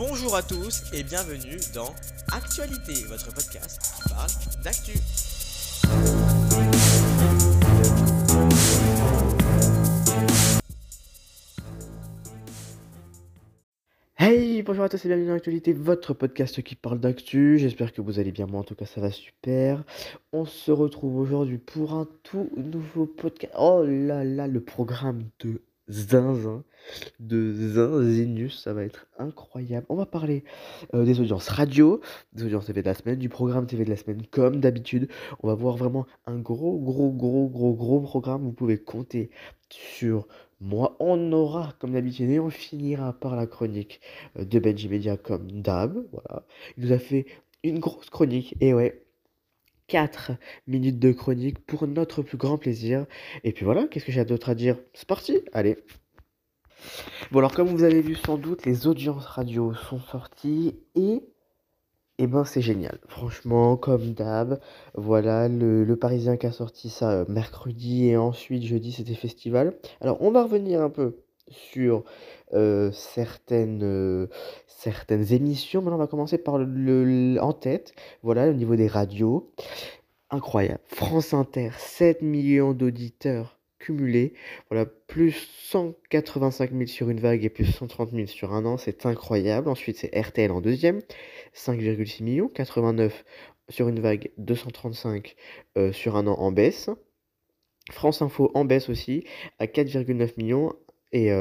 Bonjour à tous et bienvenue dans Actualité, votre podcast qui parle d'actu. Hey, bonjour à tous et bienvenue dans Actualité, votre podcast qui parle d'actu. J'espère que vous allez bien, moi en tout cas ça va super. On se retrouve aujourd'hui pour un tout nouveau podcast. Oh là là, le programme de zinzin, de zinzinus, ça va être incroyable. On va parler euh, des audiences radio, des audiences TV de la semaine, du programme TV de la semaine, comme d'habitude. On va voir vraiment un gros, gros, gros, gros, gros programme. Vous pouvez compter sur moi. On aura, comme d'habitude, et on finira par la chronique euh, de Benji Media comme d'hab. Voilà. Il nous a fait une grosse chronique, et ouais. 4 minutes de chronique pour notre plus grand plaisir. Et puis voilà, qu'est-ce que j'ai d'autre à dire? C'est parti, allez. Bon alors comme vous avez vu sans doute, les audiences radio sont sorties et eh ben c'est génial. Franchement, comme d'hab, voilà le, le, Parisien qui a sorti ça euh, mercredi et ensuite jeudi c'était festival. Alors on va revenir un peu sur euh, certaines, euh, certaines émissions. Maintenant, on va commencer par le, en tête. Voilà, au niveau des radios. Incroyable. France Inter, 7 millions d'auditeurs cumulés. Voilà, plus 185 000 sur une vague et plus 130 000 sur un an. C'est incroyable. Ensuite, c'est RTL en deuxième, 5,6 millions. 89 sur une vague, 235 euh, sur un an en baisse. France Info en baisse aussi, à 4,9 millions. Et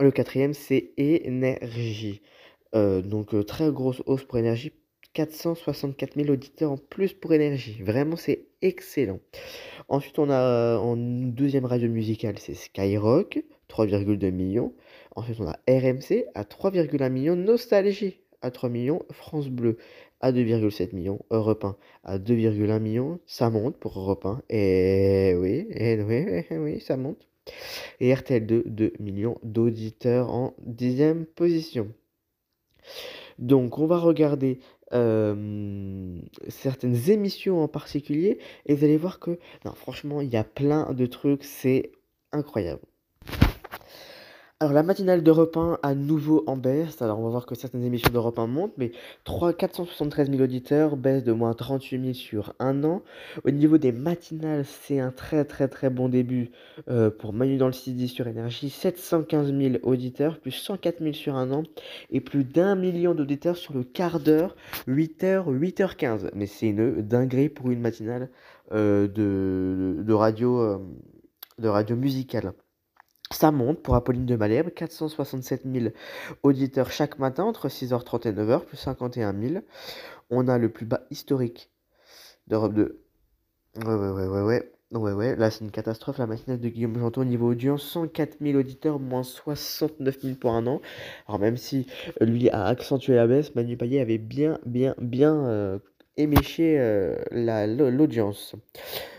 le quatrième, c'est énergie. donc très grosse hausse pour énergie. 464 000 auditeurs en plus pour énergie. Vraiment, c'est excellent. Ensuite, on a en deuxième radio musicale, c'est Skyrock, 3,2 millions. Ensuite, on a RMC à 3,1 millions. Nostalgie à 3 millions. France Bleu à 2,7 millions. Europe 1 à 2,1 millions. Ça monte pour Europe 1. Et oui, et oui, oui, ça monte et RTL2 2 millions d'auditeurs en dixième position. Donc on va regarder euh, certaines émissions en particulier et vous allez voir que franchement il y a plein de trucs, c'est incroyable. Alors la matinale d'Europe 1 à nouveau en baisse. Alors on va voir que certaines émissions d'Europe 1 montent, mais 3, 473 000 auditeurs, baisse de moins 38 000 sur un an. Au niveau des matinales, c'est un très très très bon début euh, pour Manu dans le 6 sur énergie. 715 000 auditeurs, plus 104 000 sur un an, et plus d'un million d'auditeurs sur le quart d'heure, 8h, 8h15. Mais c'est une dinguerie pour une matinale euh, de, de, radio, euh, de radio musicale. Ça monte pour Apolline de Malherbe, 467 000 auditeurs chaque matin entre 6h30 et 9h, plus 51 000. On a le plus bas historique d'Europe 2. Ouais, ouais, ouais, ouais, ouais. Ouais, ouais, là c'est une catastrophe. La matinale de Guillaume Janton au niveau audience, 104 000 auditeurs, moins 69 000 pour un an. Alors, même si lui a accentué la baisse, Manu Payet avait bien, bien, bien euh, éméché euh, l'audience.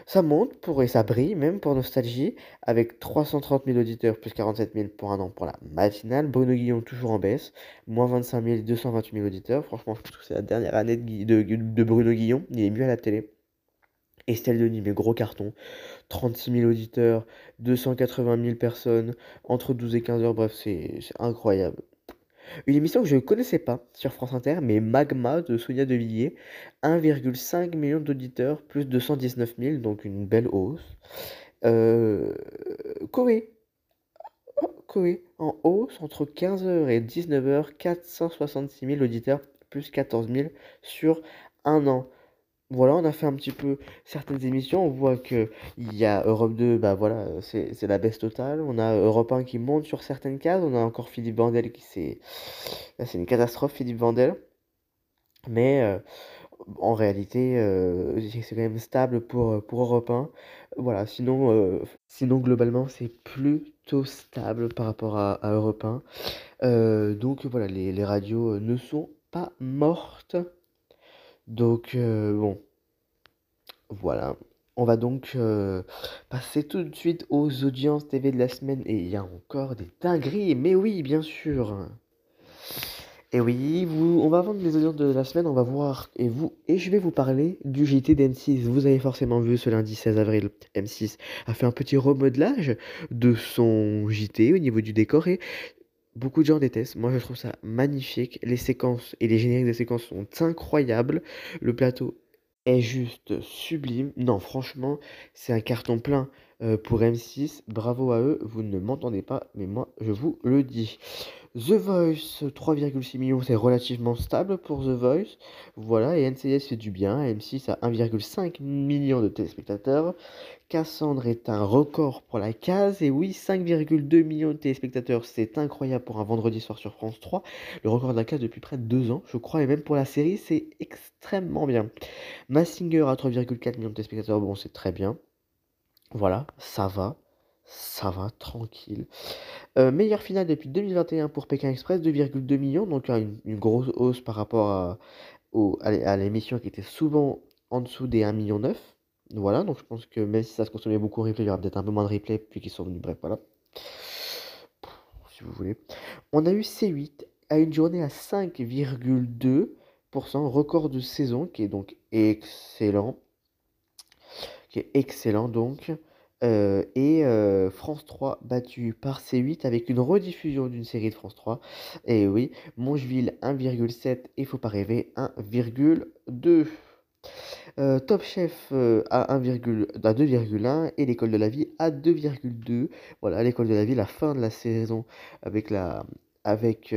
Ça monte pour, et ça brille même pour Nostalgie, avec 330 000 auditeurs plus 47 000 pour un an pour la matinale. Bruno Guillon toujours en baisse, moins 25 000, 228 000 auditeurs. Franchement, je pense que c'est la dernière année de, de, Bruno Guillon, il est mieux à la télé. Estelle Denis, mais gros carton. 36 000 auditeurs, 280 000 personnes, entre 12 et 15 heures, bref, c'est incroyable. Une émission que je ne connaissais pas sur France Inter, mais Magma de Sonia De Villiers, 1,5 million d'auditeurs, plus de 119 000, donc une belle hausse. Euh, Koé. En hausse entre 15h et 19h, 466 000 auditeurs, plus 14 000 sur un an voilà, on a fait un petit peu certaines émissions. On voit que il y a Europe 2, bah voilà, c'est la baisse totale. On a Europe 1 qui monte sur certaines cases. On a encore Philippe Vandel qui c'est. C'est une catastrophe, Philippe Vandel. Mais euh, en réalité, euh, c'est quand même stable pour, pour Europe 1. Voilà, sinon, euh, sinon globalement, c'est plutôt stable par rapport à, Europe 1. donc voilà, les radios ne sont pas mortes. Donc, euh, bon, voilà. On va donc euh, passer tout de suite aux audiences TV de la semaine. Et il y a encore des dingueries, mais oui, bien sûr. Et oui, vous, on va vendre les audiences de la semaine, on va voir, et vous, et je vais vous parler du JT d'M6. Vous avez forcément vu ce lundi 16 avril, M6 a fait un petit remodelage de son JT au niveau du décor beaucoup de gens détestent. Moi, je trouve ça magnifique. Les séquences et les génériques des séquences sont incroyables. Le plateau est juste sublime. Non, franchement, c'est un carton plein euh, pour M6. Bravo à eux. Vous ne m'entendez pas, mais moi, je vous le dis. The Voice, 3,6 millions, c'est relativement stable pour The Voice. Voilà, et NCS fait du bien. M6 a 1,5 million de téléspectateurs. Cassandre est un record pour la case. Et oui, 5,2 millions de téléspectateurs, c'est incroyable pour un vendredi soir sur France 3. Le record de la case depuis près de deux ans, je crois. Et même pour la série, c'est extrêmement bien. Massinger a 3,4 millions de téléspectateurs, bon, c'est très bien. Voilà, ça va. Ça va, tranquille. Euh, meilleure finale depuis 2021 pour Pékin Express, 2,2 millions, donc une, grosse hausse par rapport à, à l'émission qui était souvent en dessous des 1,9 million. Voilà, donc je pense que même si ça se consommait beaucoup en replay, il y aura peut-être un peu moins de replay puis qu'ils sont venus. Bref, voilà. Si vous voulez. On a eu C8 à une journée à 5,2%, record de saison, qui est donc excellent. Qui est excellent donc. Euh, et euh, France 3 battu par C8 avec une rediffusion d'une série de France 3. Et oui, Mongeville 1,7 et Faut pas rêver 1,2. Euh, Top Chef à, 2,1 et l'école de la vie à 2,2. Voilà, l'école de la vie, la fin de la saison avec la avec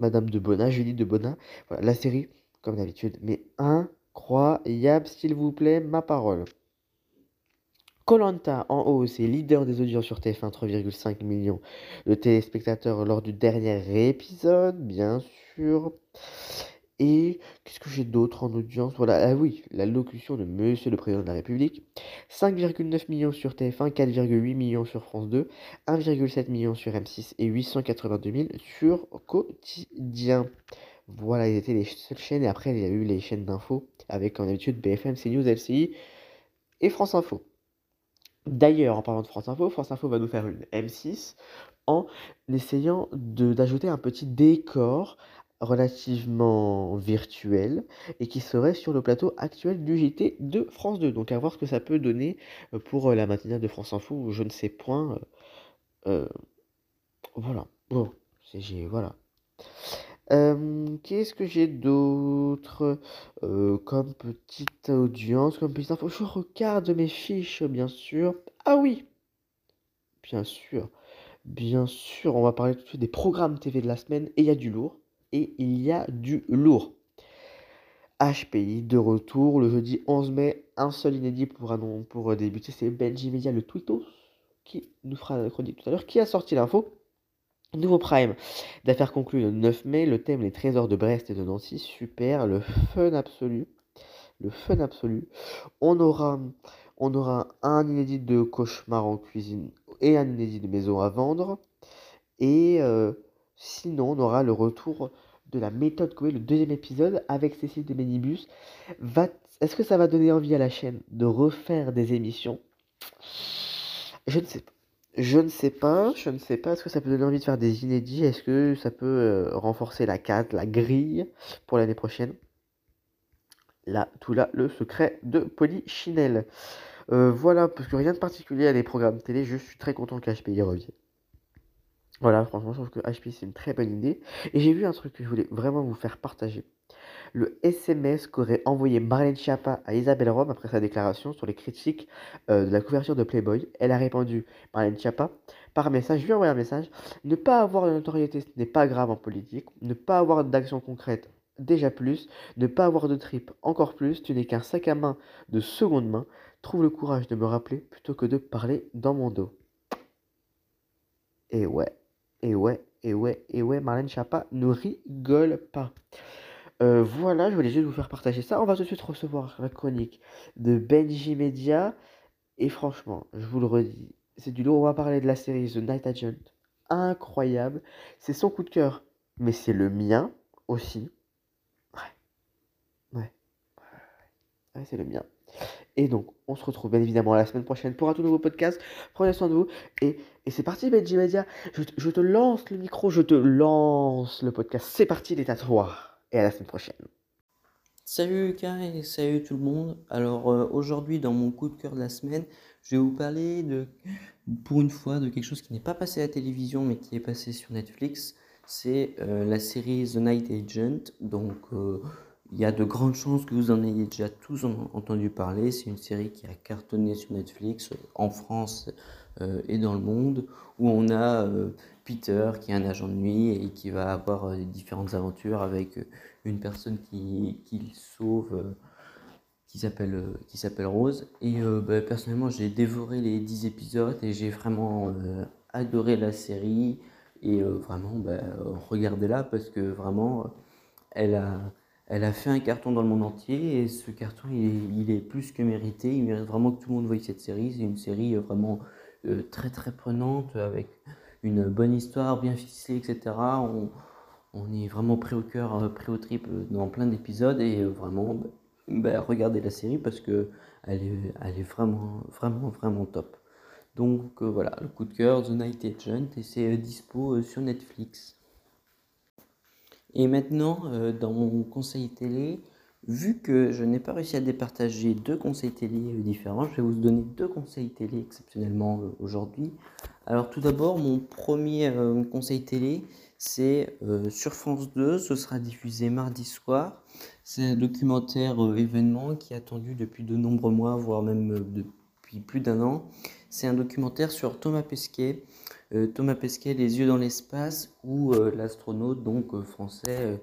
Madame de Bonnat, Julie de Bonnat. Voilà, la série, comme d'habitude, mais incroyable, s'il vous plaît, ma parole. Colanta en hausse et leader des audiences sur TF1, 3,5 millions de téléspectateurs lors du dernier épisode, bien sûr. Et qu'est-ce que j'ai d'autre en audience? Voilà, ah oui, la locution de Monsieur le Président de la République. 5,9 millions sur TF1, 4,8 millions sur France 2, 1,7 millions sur M6 et 882 000 sur Quotidien. Voilà, ils étaient les seules chaînes. Et après, il y a eu les chaînes d'infos avec, en habitude, BFM, CNews, LCI et France Info. D'ailleurs, en parlant de France Info, France Info va nous faire une M6 en essayant d'ajouter un petit décor relativement virtuel et qui serait sur le plateau actuel du JT de France 2. Donc à voir ce que ça peut donner euh, pour euh, la matinale de France Info, je ne sais point. Euh, voilà. Bon, c'est qu'est-ce que j'ai d'autre? Comme petite audience, comme petite info? Je regarde mes fiches, bien sûr. Ah oui! Bien sûr, bien sûr, on va parler tout de suite des programmes TV de la semaine et il y a du lourd et il y a du lourd. HPI de retour le jeudi 11 mai, un seul inédit pour, pour débuter, c'est Benji Media, le Twittos, qui nous fera la chronique tout à l'heure, qui a sorti l'info. Nouveau Prime, d'affaires conclues le 9 mai, le thème les trésors de Brest et de Nancy, super, le fun absolu, le fun absolu. On aura, un inédit de cauchemar en cuisine et un inédit de maison à vendre. Et euh, sinon, on aura le retour de la méthode Coué, le deuxième épisode avec Cécile de Ménibus. Est-ce que ça va donner envie à la chaîne de refaire des émissions? Je ne sais pas. Je ne sais pas, je ne sais pas. Est-ce que ça peut donner envie de faire des inédits? Est-ce que ça peut euh, renforcer la carte, la grille pour l'année prochaine? Là, tout là, le secret de Polychinelle. Euh, voilà, parce que rien de particulier à des programmes télé, je suis très content qu'HPI revienne. Voilà, franchement, je trouve que HPI c'est une très bonne idée. Et j'ai vu un truc que je voulais vraiment vous faire partager le SMS qu'aurait envoyé Marlène Schiappa à Isabelle Rome après sa déclaration sur les critiques euh, de la couverture de Playboy. Elle a répondu, Marlène Schiappa, par message, je lui ai un message, ne pas avoir de notoriété, ce n'est pas grave en politique, ne pas avoir d'action concrète, déjà plus, ne pas avoir de trip, encore plus, tu n'es qu'un sac à main de seconde main, trouve le courage de me rappeler plutôt que de parler dans mon dos. Et ouais, et ouais, et ouais, et ouais, Marlène Schiappa ne rigole pas. Euh, voilà, je voulais juste vous faire partager ça. On va tout de suite recevoir la chronique de Benji Media. Et franchement, je vous le redis, c'est du lourd. On va parler de la série The Night Agent. Incroyable. C'est son coup de cœur. Mais c'est le mien aussi. Ouais. Ouais. Ouais, c'est le mien. Et donc, on se retrouve bien évidemment la semaine prochaine pour un tout nouveau podcast. Prenez soin de vous. Et, c'est parti, Benji Media. Je, te lance le micro, je te lance le podcast. C'est parti, les tatouages et à la semaine prochaine. Salut Lucas et salut tout le monde. Alors euh, aujourd'hui dans mon coup de cœur de la semaine, Je vais vous parler de, pour une fois, de quelque chose qui n'est pas passé à la télévision, mais qui est passé sur Netflix. C'est euh, la série The Night Agent. Donc, euh, il y a de grandes chances que vous en ayez déjà tous entendu parler. C'est une série qui a cartonné sur Netflix en France et dans le monde, où on a Peter qui est un agent de nuit et qui va avoir différentes aventures avec une personne qui, qui sauve qui s'appelle euh, qui s'appelle Rose. Et euh, bah, personnellement j'ai dévoré les 10 épisodes et j'ai vraiment euh, adoré la série. Et vraiment bah, regardez-la parce que vraiment elle a elle a fait un carton dans le monde entier et ce carton il est, il est plus que mérité. Il mérite vraiment que tout le monde voie cette série. C'est une série vraiment très très prenante avec une bonne histoire bien ficelée etc on, est vraiment pris au cœur pris au trip dans plein d'épisodes et vraiment bah, ben, regardez la série parce que elle est, vraiment, vraiment, vraiment top. Donc euh, voilà, le coup de cœur, The Night Agent, et c'est euh, dispo euh, sur Netflix. Et maintenant, dans mon conseil télé, vu que je n'ai pas réussi à départager deux conseils télé différents, je vais vous donner deux conseils télé exceptionnellement aujourd'hui. Alors tout d'abord, mon premier conseil télé, c'est sur France 2, ce sera diffusé mardi soir. C'est un documentaire euh, événement qui est attendu depuis de nombreux mois, voire même euh, depuis plus d'un an. C'est un documentaire sur Thomas Pesquet. Euh, Thomas Pesquet, Les yeux dans l'espace, où l'astronaute donc français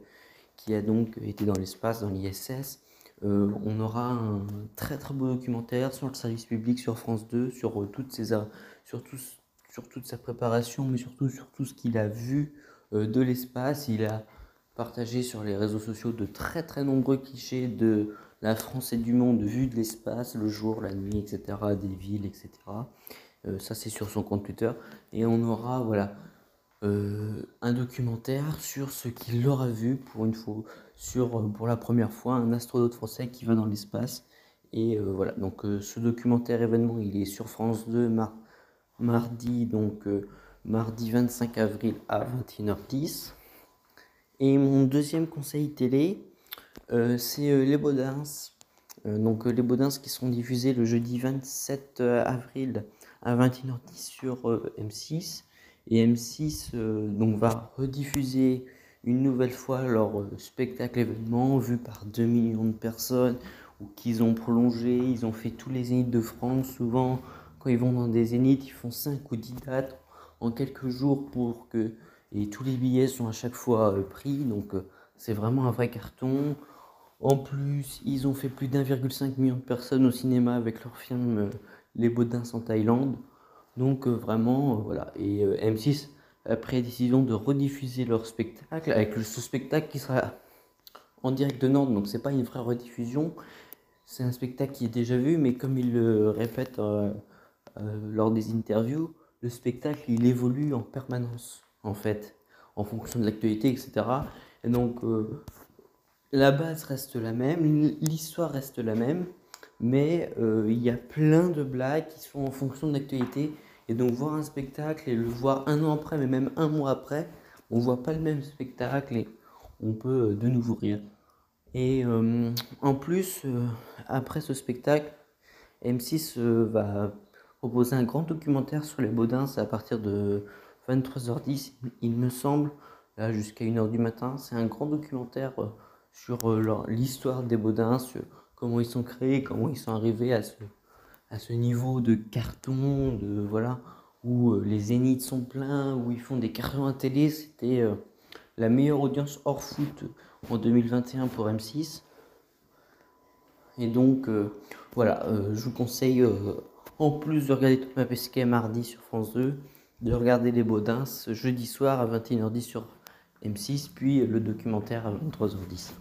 qui a donc été dans l'espace, dans l'ISS. on aura un très très beau documentaire sur le service public sur France 2, sur, toutes ses, sur, sur toute sa préparation, mais surtout sur tout ce qu'il a vu de l'espace. Il a partagé sur les réseaux sociaux de très très nombreux clichés de la France et du monde vu de l'espace, le jour, la nuit, etc., des villes, etc. Euh, ça c'est sur son compte Twitter. Et on aura voilà euh, un documentaire sur ce qu'il aura vu pour euh, pour la première fois un astronaute français qui va dans l'espace. Et voilà, donc ce documentaire événement il est sur France 2 mardi, donc mardi 25 avril à 21h10. Et mon deuxième conseil télé, euh, c'est euh, les Baudins. Euh, donc les Baudins qui seront diffusés le jeudi 27 avril à 21h10 sur M6. Et M6 donc, va rediffuser une nouvelle fois leur spectacle événement vu par 2 millions de personnes ou qu'ils ont prolongé, ils ont fait tous les zéniths de France. Souvent, quand ils vont dans des zéniths, ils font 5 ou 10 dates en quelques jours pour que et tous les billets sont à chaque fois euh, pris, donc euh, c'est vraiment un vrai carton. En plus, ils ont fait plus d'1,5 million de personnes au cinéma avec leur film euh, Les Baudins en Thaïlande. Donc vraiment, voilà. Et M6 a pris la décision de rediffuser leur spectacle avec ce spectacle qui sera en direct de Nantes. Donc c'est pas une vraie rediffusion. C'est un spectacle qui est déjà vu, mais comme il le répète lors des interviews, le spectacle il évolue en permanence en fait, en fonction de l'actualité, etc. Et donc, euh, la base reste la même, l'histoire reste la même, mais euh, il y a plein de blagues qui sont en fonction de l'actualité. Et donc, voir un spectacle et le voir un an après, mais même un mois après, on voit pas le même spectacle et on peut euh, de nouveau rire. Et en plus, après ce spectacle, M6 va proposer un grand documentaire sur les Baudins à partir de 23h10, il me semble, là jusqu'à 1h du matin. C'est un grand documentaire euh, sur euh, l'histoire des Baudins, sur comment ils sont créés, comment ils sont arrivés à ce, à ce niveau de carton, de voilà, où euh, les zéniths sont pleins, où ils font des cartons à télé. C'était la meilleure audience hors foot en 2021 pour M6. Et donc, voilà, je vous conseille, en plus de regarder Thomas Pesquet mardi sur France 2, de regarder les Baudins jeudi soir à 21h10 sur M6, puis le documentaire à 23h10.